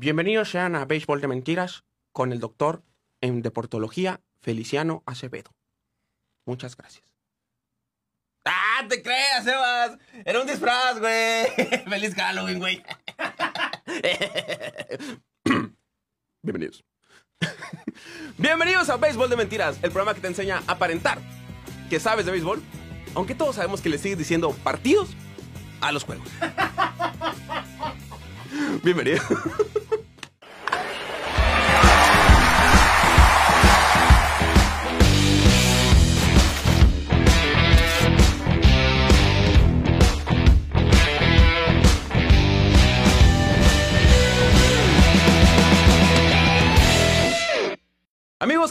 Bienvenidos sean a Béisbol de Mentiras con el doctor en deportología Feliciano Acevedo. Muchas gracias. ¡Ah, te creas, Sebas! Era un disfraz, güey. ¡Feliz Halloween, güey! Bienvenidos. Bienvenidos a Béisbol de Mentiras, el programa que te enseña a aparentar que sabes de béisbol, aunque todos sabemos que le sigues diciendo partidos a los juegos. Bienvenido.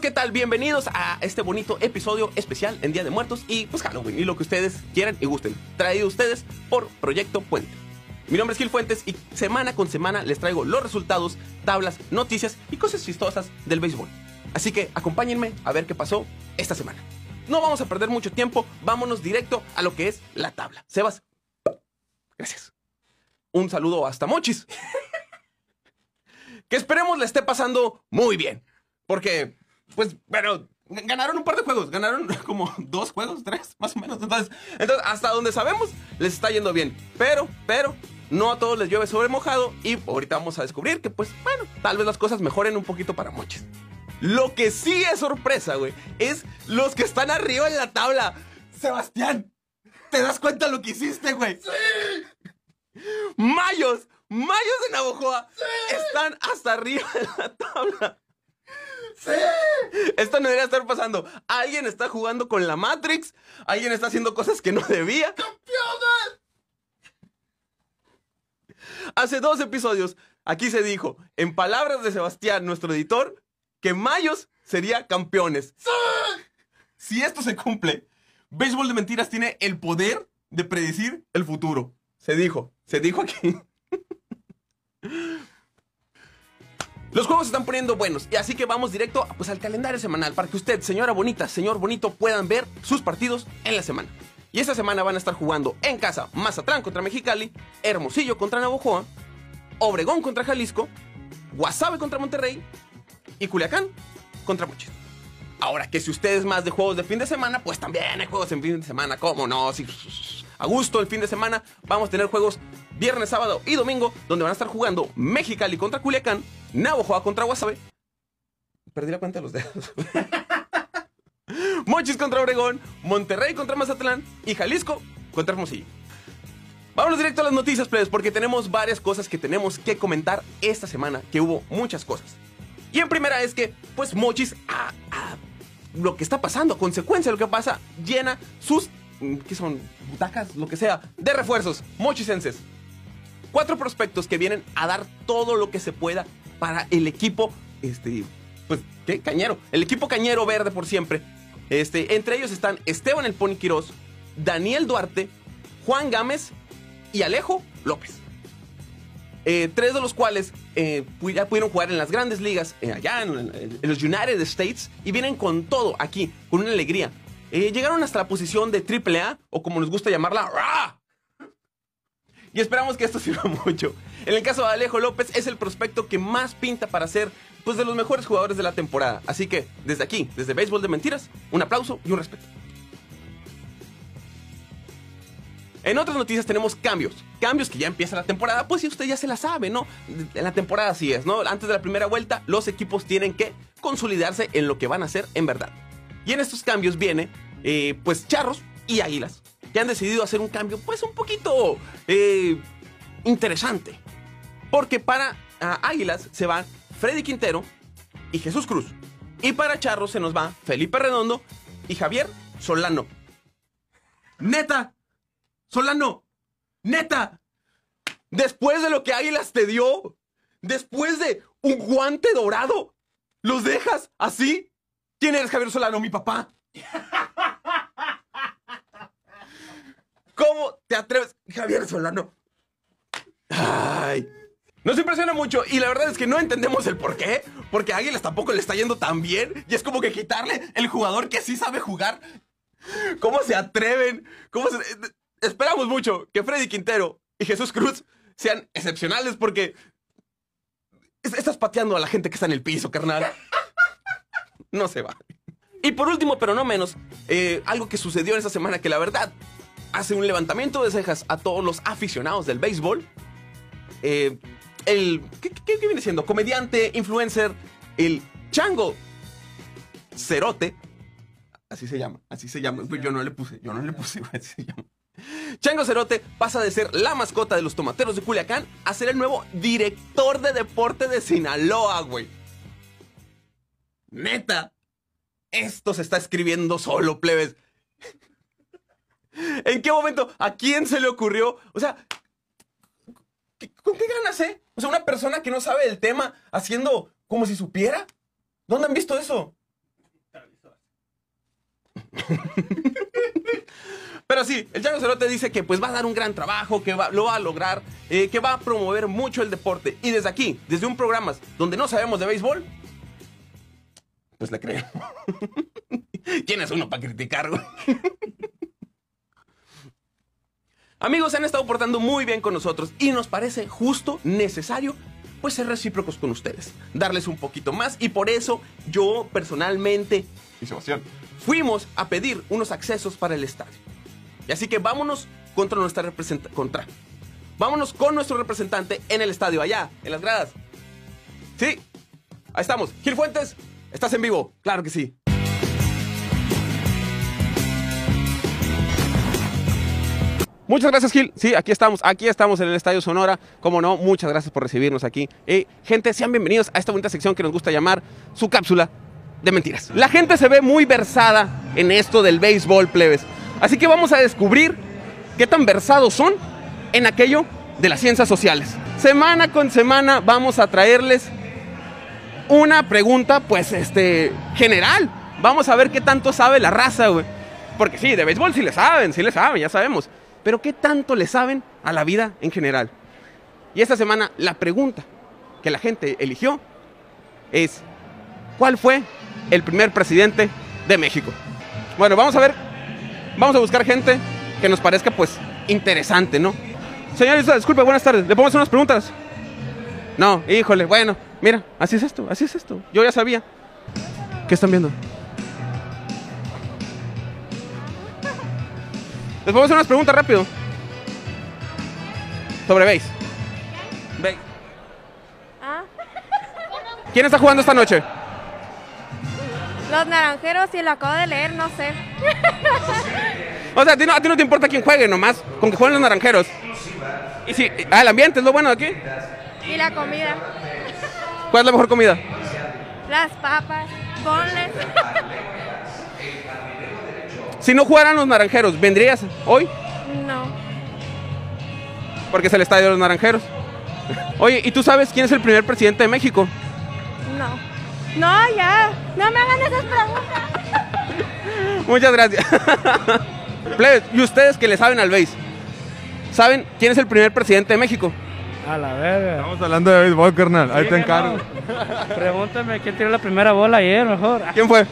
¿Qué tal? Bienvenidos a este bonito episodio especial en Día de Muertos y pues Halloween y lo que ustedes quieran y gusten. Traído ustedes por Proyecto Puente. Mi nombre es Gil Fuentes y semana con semana les traigo los resultados, tablas, noticias y cosas chistosas del béisbol. Así que acompáñenme a ver qué pasó esta semana. No vamos a perder mucho tiempo, vámonos directo a lo que es la tabla. Sebas, gracias. Un saludo hasta Mochis. que esperemos le esté pasando muy bien. Porque, pues, bueno, ganaron un par de juegos. Ganaron como dos juegos, tres, más o menos. Entonces, entonces, hasta donde sabemos, les está yendo bien. Pero, pero, no a todos les llueve sobre mojado. Y ahorita vamos a descubrir que, pues, bueno, tal vez las cosas mejoren un poquito para muchos. Lo que sí es sorpresa, güey, es los que están arriba en la tabla. Sebastián, ¿te das cuenta lo que hiciste, güey? ¡Sí! Mayos, Mayos de Navojoa están hasta arriba de la tabla. ¡Sí! Esto no debería estar pasando. Alguien está jugando con la Matrix. Alguien está haciendo cosas que no debía. ¡Campeones! Hace dos episodios, aquí se dijo, en palabras de Sebastián, nuestro editor, que Mayos sería campeones. ¡Sí! Si esto se cumple, Béisbol de Mentiras tiene el poder de predecir el futuro. Se dijo, se dijo aquí. Los juegos se están poniendo buenos y así que vamos directo pues, al calendario semanal para que usted, señora bonita, señor bonito, puedan ver sus partidos en la semana. Y esta semana van a estar jugando en casa Mazatlán contra Mexicali, Hermosillo contra Navojoa, Obregón contra Jalisco, Guasave contra Monterrey y Culiacán contra Mochis. Ahora que si usted es más de juegos de fin de semana, pues también hay juegos en fin de semana, ¿cómo no? Sí, a gusto el fin de semana vamos a tener juegos viernes, sábado y domingo, donde van a estar jugando Mexicali contra Culiacán, Navojoa contra Guasave. Perdí la cuenta de los dedos. Mochis contra Obregón, Monterrey contra Mazatlán y Jalisco contra Hermosillo. Vámonos directo a las noticias, plebes, porque tenemos varias cosas que tenemos que comentar esta semana, que hubo muchas cosas. Y en primera es que, pues Mochis, a, a lo que está pasando, a consecuencia de lo que pasa, llena sus, ¿qué son? Butacas, lo que sea, de refuerzos, mochisenses. Cuatro prospectos que vienen a dar todo lo que se pueda para el equipo, este, pues, ¿qué? Cañero. El equipo cañero verde por siempre. Este, entre ellos están Esteban El Pony Quirós, Daniel Duarte, Juan Gámez y Alejo López. Eh, tres de los cuales eh, ya pudieron jugar en las grandes ligas, eh, allá en, los United States, y vienen con todo aquí, con una alegría. Llegaron hasta la posición de AAA, o como nos gusta llamarla. Y esperamos que esto sirva mucho. En el caso de Alejo López, es el prospecto que más pinta para ser pues, de los mejores jugadores de la temporada. Así que, desde aquí, desde Béisbol de Mentiras, un aplauso y un respeto. En otras noticias tenemos cambios. Cambios que ya empieza la temporada. Pues si usted ya se la sabe, ¿no? En la temporada así es, ¿no? Antes de la primera vuelta, los equipos tienen que consolidarse en lo que van a hacer en verdad. Y en estos cambios viene, eh, pues, Charros y Águilas, que han decidido hacer un cambio, pues, un poquito eh, interesante. Porque para uh, Águilas se van Freddy Quintero y Jesús Cruz. Y para Charros se nos va Felipe Redondo y Javier Solano. Neta, Solano, neta, después de lo que Águilas te dio, después de un guante dorado, ¿los dejas así? ¿Quién eres, Javier Solano, mi papá? ¿Cómo te atreves, Javier Solano? Ay. Nos impresiona mucho y la verdad es que no entendemos el por qué, porque Águilas tampoco le está yendo tan bien y es como que quitarle el jugador que sí sabe jugar. ¿Cómo se atreven? ¿Cómo se... Esperamos mucho que Freddy Quintero y Jesús Cruz sean excepcionales porque Es- Estás pateando a la gente que está en el piso, carnal. No se va. Y por último, pero no menos, eh, algo que sucedió en esta semana que la verdad hace un levantamiento de cejas a todos los aficionados del béisbol. Eh, el. ¿qué, qué- viene siendo? Comediante, influencer, el Chango Cerote. Así se llama, así se llama. Yo no le puse, yo no le puse, así se llama. Chango Cerote pasa de ser la mascota de los tomateros de Culiacán a ser el nuevo director de deporte de Sinaloa, güey. Neta. Esto se está escribiendo solo, plebes. ¿En qué momento? ¿A quién se le ocurrió? O sea, ¿qué- ¿con qué ganas, eh? O sea, una persona que no sabe del tema haciendo como si supiera. ¿Dónde han visto eso? Pero sí, el Chango Cerote dice que pues va a dar un gran trabajo, que va- lo va a lograr, eh, que va a promover mucho el deporte. Y desde aquí, desde un programa donde no sabemos de béisbol, pues le creo. ¿Quién es uno para criticar, güey? Amigos, se han estado portando muy bien con nosotros y nos parece justo, necesario, pues ser recíprocos con ustedes, darles un poquito más y por eso yo personalmente y Sebastián fuimos a pedir unos accesos para el estadio. Y así que vámonos contra nuestra representante, contra. Vámonos con nuestro representante en el estadio, allá, en las gradas. Sí, ahí estamos. Gil Fuentes, estás en vivo. Claro que sí. Muchas gracias, Gil. Sí, aquí estamos, aquí estamos en el Estadio Sonora. Como no, muchas gracias por recibirnos aquí. Eh, gente, sean bienvenidos a esta bonita sección que nos gusta llamar su cápsula de mentiras. La gente se ve muy versada en esto del béisbol, plebes. Así que vamos a descubrir qué tan versados son en aquello de las ciencias sociales. Semana con semana vamos a traerles una pregunta, pues, este, general. Vamos a ver qué tanto sabe la raza, güey. Porque sí, de béisbol sí le saben, sí le saben, ya sabemos. Pero qué tanto le saben a la vida en general. Y esta semana la pregunta que la gente eligió es, ¿cuál fue el primer presidente de México? Bueno, vamos a ver, vamos a buscar gente que nos parezca, pues, interesante, ¿no? Señorita, disculpe, buenas tardes. ¿Le podemos hacer unas preguntas? No, híjole, bueno, mira, así es esto, así es esto. Yo ya sabía. ¿Qué están viendo? Les podemos hacer unas preguntas rápido. Sobre base. Base. Ah, ¿Quién está jugando esta noche? Los naranjeros, si lo acabo de leer, no sé. O sea, a ti no, a ti no te importa quién juegue, nomás con que jueguen los naranjeros. Y si, ah, el ambiente es lo bueno de aquí. Y la comida, ¿Cuál es la mejor comida? las papas, ponles. Si no jugaran los naranjeros, ¿vendrías hoy? No, Porque es el estadio de los naranjeros. Oye, ¿y tú sabes quién es el primer presidente de México? no. No, ya, no me hagan esas preguntas. Muchas gracias. Plebes, ¿y ustedes que le saben al base? ¿Saben quién es el primer presidente de México? A la verga. Estamos hablando de béisbol, carnal. Ahí Sí, te encargo. no. Pregúntame quién tiró la primera bola ayer, mejor. Ah, ¿Quién fue?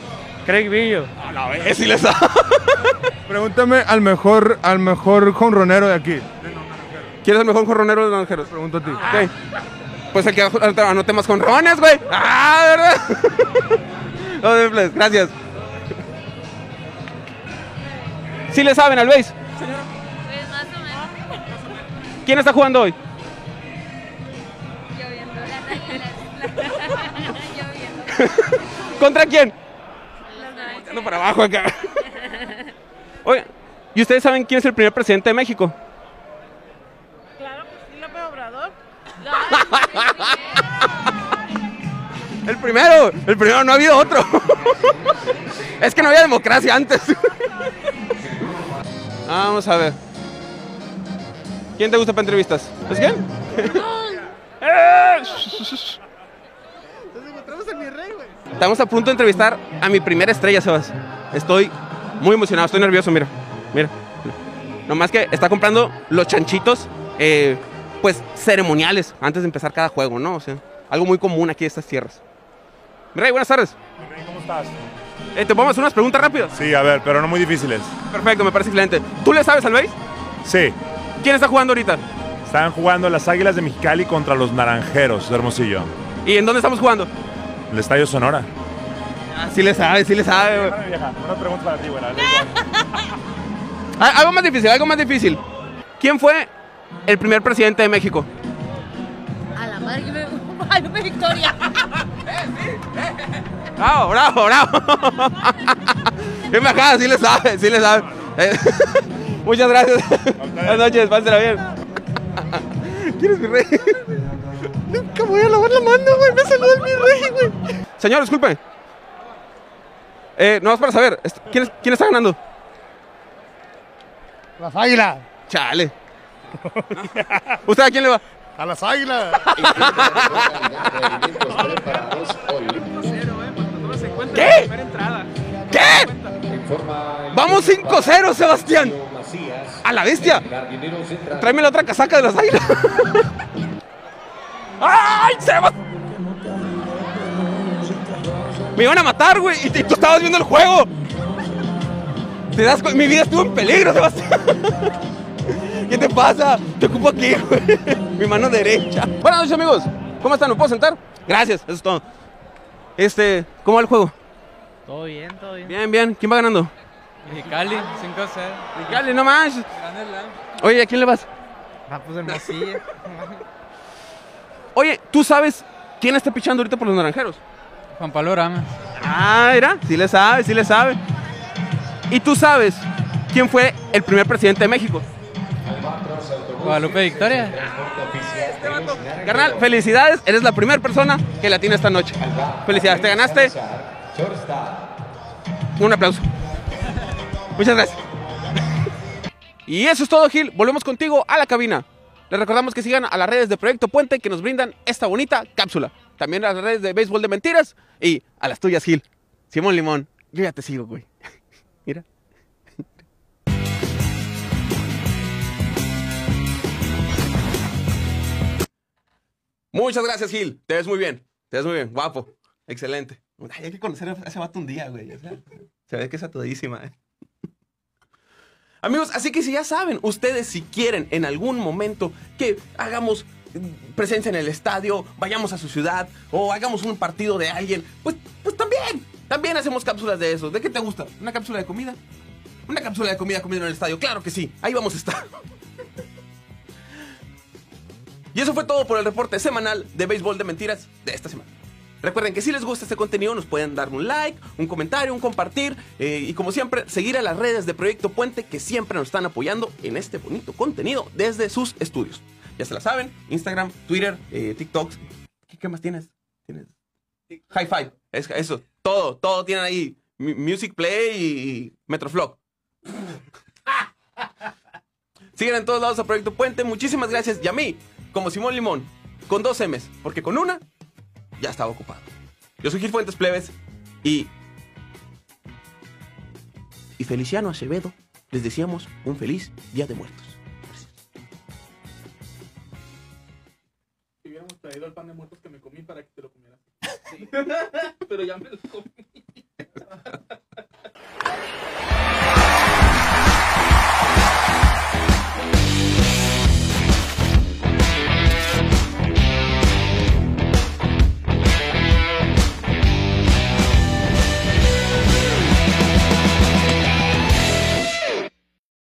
Craig Billo. A la vez, sí le sabe. Pregúntame al mejor, al mejor jonronero de aquí. ¿Quién es el mejor jorronero de los naranjeros? Pregunto a ti. Ok. Pues el que anote más jonrones, güey. Ah, ¿verdad? No, plebes, gracias. ¿Sí le saben al base? Pues más o menos. ¿Quién está jugando hoy? Lloviendo, Lloviendo. ¿Contra quién? Los para abajo acá. Oye, ¿y ustedes saben quién es el primer presidente de México? Claro, pues sí, López Obrador. El primero, el primero, no ha habido otro. es que no había democracia antes. Vamos a ver. ¿Quién te gusta para entrevistas? ¿Es quién? Eh, Estamos a punto de entrevistar a mi primera estrella, Sebas. Estoy muy emocionado, estoy nervioso, mira. Mira. Nomás que está comprando los chanchitos, eh, pues ceremoniales, antes de empezar cada juego, ¿no? O sea, algo muy común aquí en estas tierras. Rey, buenas tardes. ¿Cómo estás? Eh, ¿Te podemos hacer unas preguntas rápidas? Sí, a ver, pero no muy difíciles. Perfecto, me parece excelente. ¿Tú le sabes al base? Sí, ¿Quién está jugando ahorita? están jugando las Águilas de Mexicali contra los Naranjeros de Hermosillo. ¿Y en dónde estamos jugando? El Estadio Sonora. Ah, sí le sabe, sí le sabe, una pregunta para ti, güey. Ah, Algo más difícil, algo más difícil. ¿Quién fue el primer presidente de México? A la madre que me. Guadalupe Victoria. Bravo, bravo, bravo. Qué bajada, sí le sabe, sí le sabe. Muchas gracias. Buenas noches, pásela bien. ¿Quién es mi rey? Nunca voy a lavar la mano, güey. Me saluda el mi rey, güey. Señor, disculpe. Eh, no, es para saber. ¿Quién, es- quién está ganando? Las águilas. Chale. ¿Usted a quién le va? A las águilas. ¿Qué? ¿Qué? Vamos 5-0, Sebastián. A la bestia. Tráeme la otra casaca de las águilas. ¡Ay, Sebastián! Me iban a matar, güey. Y, y tú estabas viendo el juego. ¿Te das Mi vida estuvo en peligro, Sebastián. ¿Qué te pasa? Te ocupo aquí, güey. Mi mano derecha. Buenas noches, amigos. ¿Cómo están? ¿Me puedo sentar? Gracias, eso es todo. Este, ¿cómo va el juego? Todo bien, todo bien. Bien, bien. ¿Quién va ganando? Cali, 5-0. Cali, no manches. Oye, ¿a quién le vas? Ah, pues Hermosillo. Oye, ¿tú sabes quién está pichando ahorita por los naranjeros? Juan Pablo Ramos. Ah, mira, sí le sabe, sí le sabe. ¿Y tú sabes quién fue el primer presidente de México? Guadalupe Victoria. Carnal, felicidades, eres la primera persona que la tiene esta noche. Felicidades, te ganaste. Un aplauso. Muchas gracias. Y eso es todo, Gil. Volvemos contigo a la cabina. Les recordamos que sigan a las redes de Proyecto Puente que nos brindan esta bonita cápsula. También a las redes de Béisbol de Mentiras y a las tuyas, Gil. Simón Limón, yo ya te sigo, güey. Mira. Muchas gracias, Gil. Te ves muy bien. Te ves muy bien. Guapo. Excelente. Ay, hay que conocer a ese vato un día, güey. O sea, se ve que es a todísima, eh. Amigos, así que si ya saben, ustedes si quieren en algún momento que hagamos presencia en el estadio, vayamos a su ciudad o hagamos un partido de alguien, pues, pues también, también hacemos cápsulas de eso. ¿De qué te gusta? ¿Una cápsula de comida? Una cápsula de comida comida en el estadio, claro que sí, ahí vamos a estar. Y eso fue todo por el reporte semanal de béisbol de mentiras de esta semana. Recuerden que si les gusta este contenido nos pueden dar un like, un comentario, un compartir eh, y como siempre seguir a las redes de Proyecto Puente que siempre nos están apoyando en este bonito contenido desde sus estudios. Ya se la saben, Instagram, Twitter, eh, TikTok. ¿Qué, más tienes? Tienes High Five, es- eso, todo, todo tienen ahí. Music Play y Metroflog. Sigan en todos lados a Proyecto Puente. Muchísimas gracias. Y a mí, como Simón Limón, con dos M's, porque con una ya estaba ocupado. Yo soy Gil Fuentes Plebes y. Y Feliciano Acevedo les decíamos un feliz Día de Muertos. Si hubiéramos traído el pan de muertos que me comí para que te lo comieras. Pero ya me lo comí.